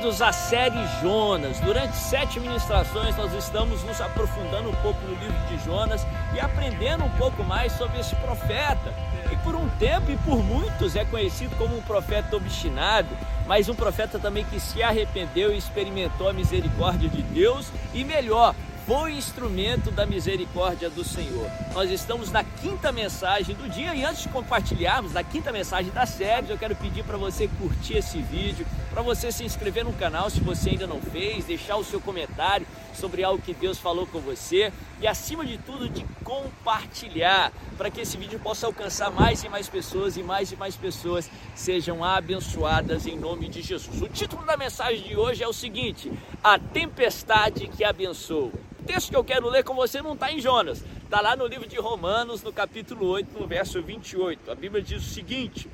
bem-vindos à série Jonas. Durante sete ministrações, nós estamos nos aprofundando um pouco no livro de Jonas e aprendendo um pouco mais sobre esse profeta. Por um tempo e por muitos é conhecido como um profeta obstinado, mas um profeta também que se arrependeu e experimentou a misericórdia de Deus e melhor, foi instrumento da misericórdia do Senhor. Nós estamos na quinta mensagem do dia e antes de compartilharmos a quinta mensagem da série, eu quero pedir para você curtir esse vídeo, para você se inscrever no canal se você ainda não fez, deixar o seu comentário sobre algo que Deus falou com você e acima de tudo de compartilhar para que esse vídeo possa alcançar mais e mais pessoas e mais e mais pessoas sejam abençoadas em nome de Jesus. O título da mensagem de hoje é o seguinte: A tempestade que abençoa texto que eu quero ler com você não está em Jonas, está lá no livro de Romanos, no capítulo 8, no verso 28. A Bíblia diz o seguinte: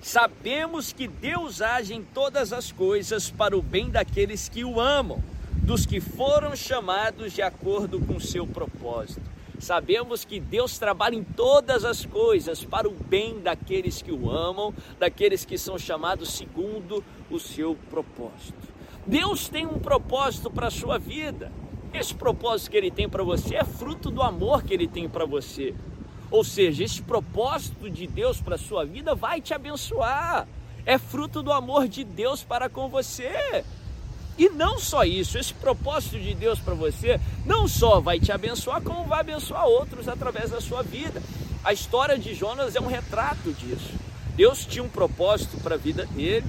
Sabemos que Deus age em todas as coisas para o bem daqueles que o amam, dos que foram chamados de acordo com seu propósito. Sabemos que Deus trabalha em todas as coisas para o bem daqueles que o amam, daqueles que são chamados segundo o seu propósito. Deus tem um propósito para a sua vida. Esse propósito que ele tem para você é fruto do amor que ele tem para você. Ou seja, esse propósito de Deus para sua vida vai te abençoar. É fruto do amor de Deus para com você. E não só isso, esse propósito de Deus para você não só vai te abençoar, como vai abençoar outros através da sua vida. A história de Jonas é um retrato disso. Deus tinha um propósito para a vida dele,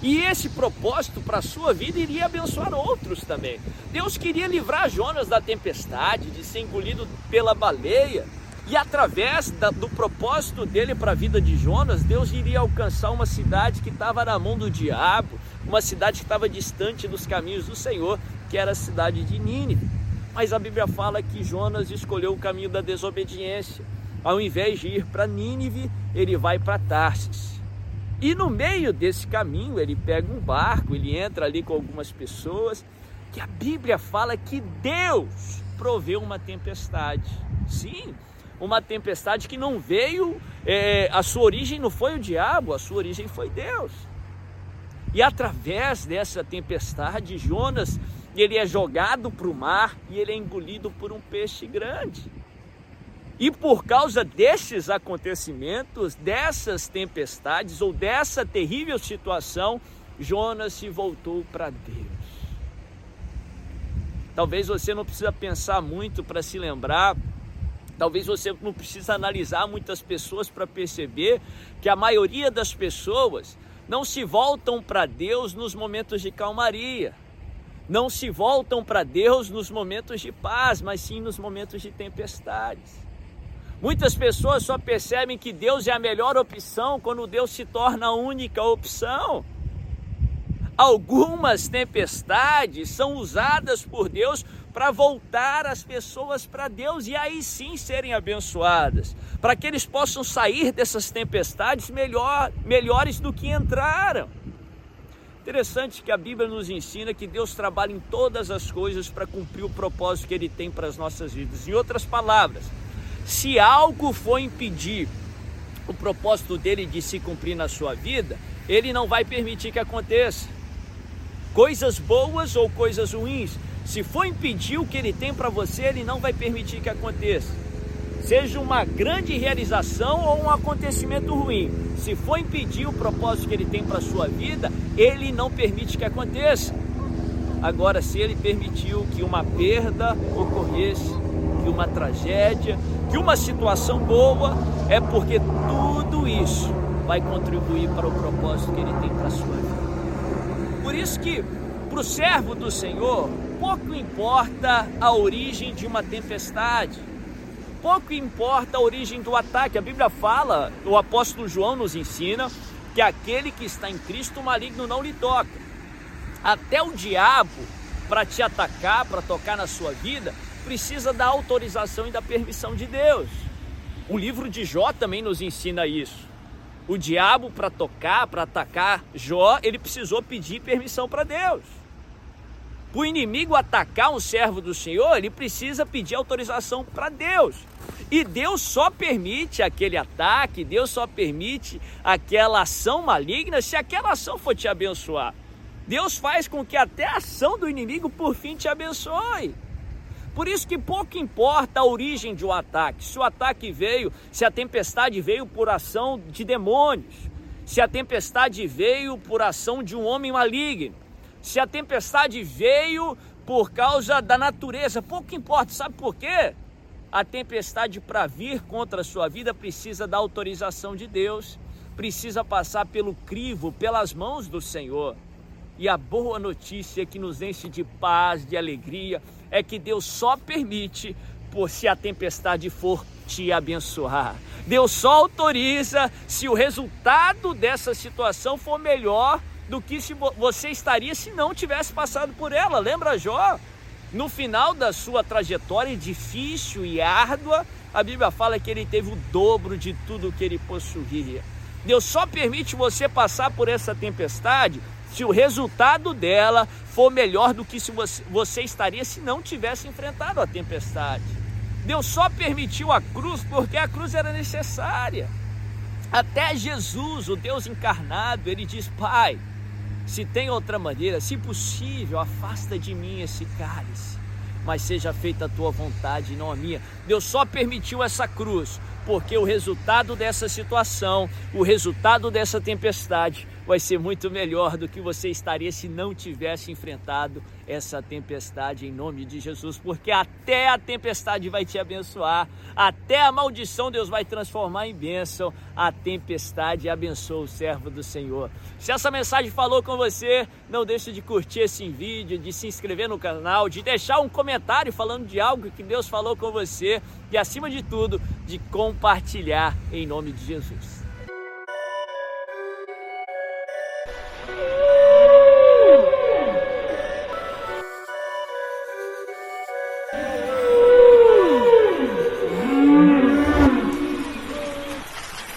e esse propósito para a sua vida iria abençoar outros também. Deus queria livrar Jonas da tempestade, de ser engolido pela baleia. E através da, do propósito dele para a vida de Jonas, Deus iria alcançar uma cidade que estava na mão do diabo, uma cidade que estava distante dos caminhos do Senhor, que era a cidade de Nínive. Mas a Bíblia fala que Jonas escolheu o caminho da desobediência. Ao invés de ir para Nínive, ele vai para Tarsis. E no meio desse caminho, ele pega um barco, ele entra ali com algumas pessoas, que a Bíblia fala que Deus proveu uma tempestade. Sim, uma tempestade que não veio, é, a sua origem não foi o diabo, a sua origem foi Deus. E através dessa tempestade, Jonas, ele é jogado para o mar e ele é engolido por um peixe grande. E por causa desses acontecimentos, dessas tempestades ou dessa terrível situação, Jonas se voltou para Deus. Talvez você não precisa pensar muito para se lembrar, talvez você não precisa analisar muitas pessoas para perceber que a maioria das pessoas não se voltam para Deus nos momentos de calmaria. Não se voltam para Deus nos momentos de paz, mas sim nos momentos de tempestades. Muitas pessoas só percebem que Deus é a melhor opção quando Deus se torna a única opção. Algumas tempestades são usadas por Deus para voltar as pessoas para Deus e aí sim serem abençoadas, para que eles possam sair dessas tempestades melhor, melhores do que entraram. Interessante que a Bíblia nos ensina que Deus trabalha em todas as coisas para cumprir o propósito que Ele tem para as nossas vidas. Em outras palavras, se algo for impedir o propósito dele de se cumprir na sua vida, ele não vai permitir que aconteça. Coisas boas ou coisas ruins, se for impedir o que ele tem para você, ele não vai permitir que aconteça. Seja uma grande realização ou um acontecimento ruim, se for impedir o propósito que ele tem para sua vida, ele não permite que aconteça. Agora, se ele permitiu que uma perda ocorresse, que uma tragédia, que uma situação boa é porque tudo isso vai contribuir para o propósito que ele tem para a sua vida. Por isso que para o servo do Senhor, pouco importa a origem de uma tempestade, pouco importa a origem do ataque. A Bíblia fala, o apóstolo João nos ensina, que aquele que está em Cristo, o maligno não lhe toca. Até o diabo, para te atacar, para tocar na sua vida, precisa da autorização e da permissão de Deus. O livro de Jó também nos ensina isso. O diabo, para tocar, para atacar Jó, ele precisou pedir permissão para Deus. Para o inimigo atacar um servo do Senhor, ele precisa pedir autorização para Deus. E Deus só permite aquele ataque, Deus só permite aquela ação maligna se aquela ação for te abençoar. Deus faz com que até a ação do inimigo por fim te abençoe. Por isso que pouco importa a origem de um ataque. Se o ataque veio, se a tempestade veio por ação de demônios, se a tempestade veio por ação de um homem maligno, se a tempestade veio por causa da natureza, pouco importa, sabe por quê? A tempestade para vir contra a sua vida precisa da autorização de Deus, precisa passar pelo crivo, pelas mãos do Senhor. E a boa notícia que nos enche de paz, de alegria, é que Deus só permite por se a tempestade for te abençoar. Deus só autoriza se o resultado dessa situação for melhor do que se você estaria se não tivesse passado por ela. Lembra Jó? No final da sua trajetória difícil e árdua, a Bíblia fala que ele teve o dobro de tudo que ele possuía. Deus só permite você passar por essa tempestade se o resultado dela for melhor do que se você, você estaria se não tivesse enfrentado a tempestade. Deus só permitiu a cruz porque a cruz era necessária. Até Jesus, o Deus encarnado, ele diz: Pai, se tem outra maneira, se possível, afasta de mim esse cálice, mas seja feita a tua vontade e não a minha. Deus só permitiu essa cruz, porque o resultado dessa situação, o resultado dessa tempestade, vai ser muito melhor do que você estaria se não tivesse enfrentado essa tempestade em nome de Jesus, porque até a tempestade vai te abençoar, até a maldição Deus vai transformar em bênção. A tempestade abençoa o servo do Senhor. Se essa mensagem falou com você, não deixe de curtir esse vídeo, de se inscrever no canal, de deixar um comentário falando de algo que Deus falou com você e acima de tudo, de compartilhar em nome de Jesus. Yeah.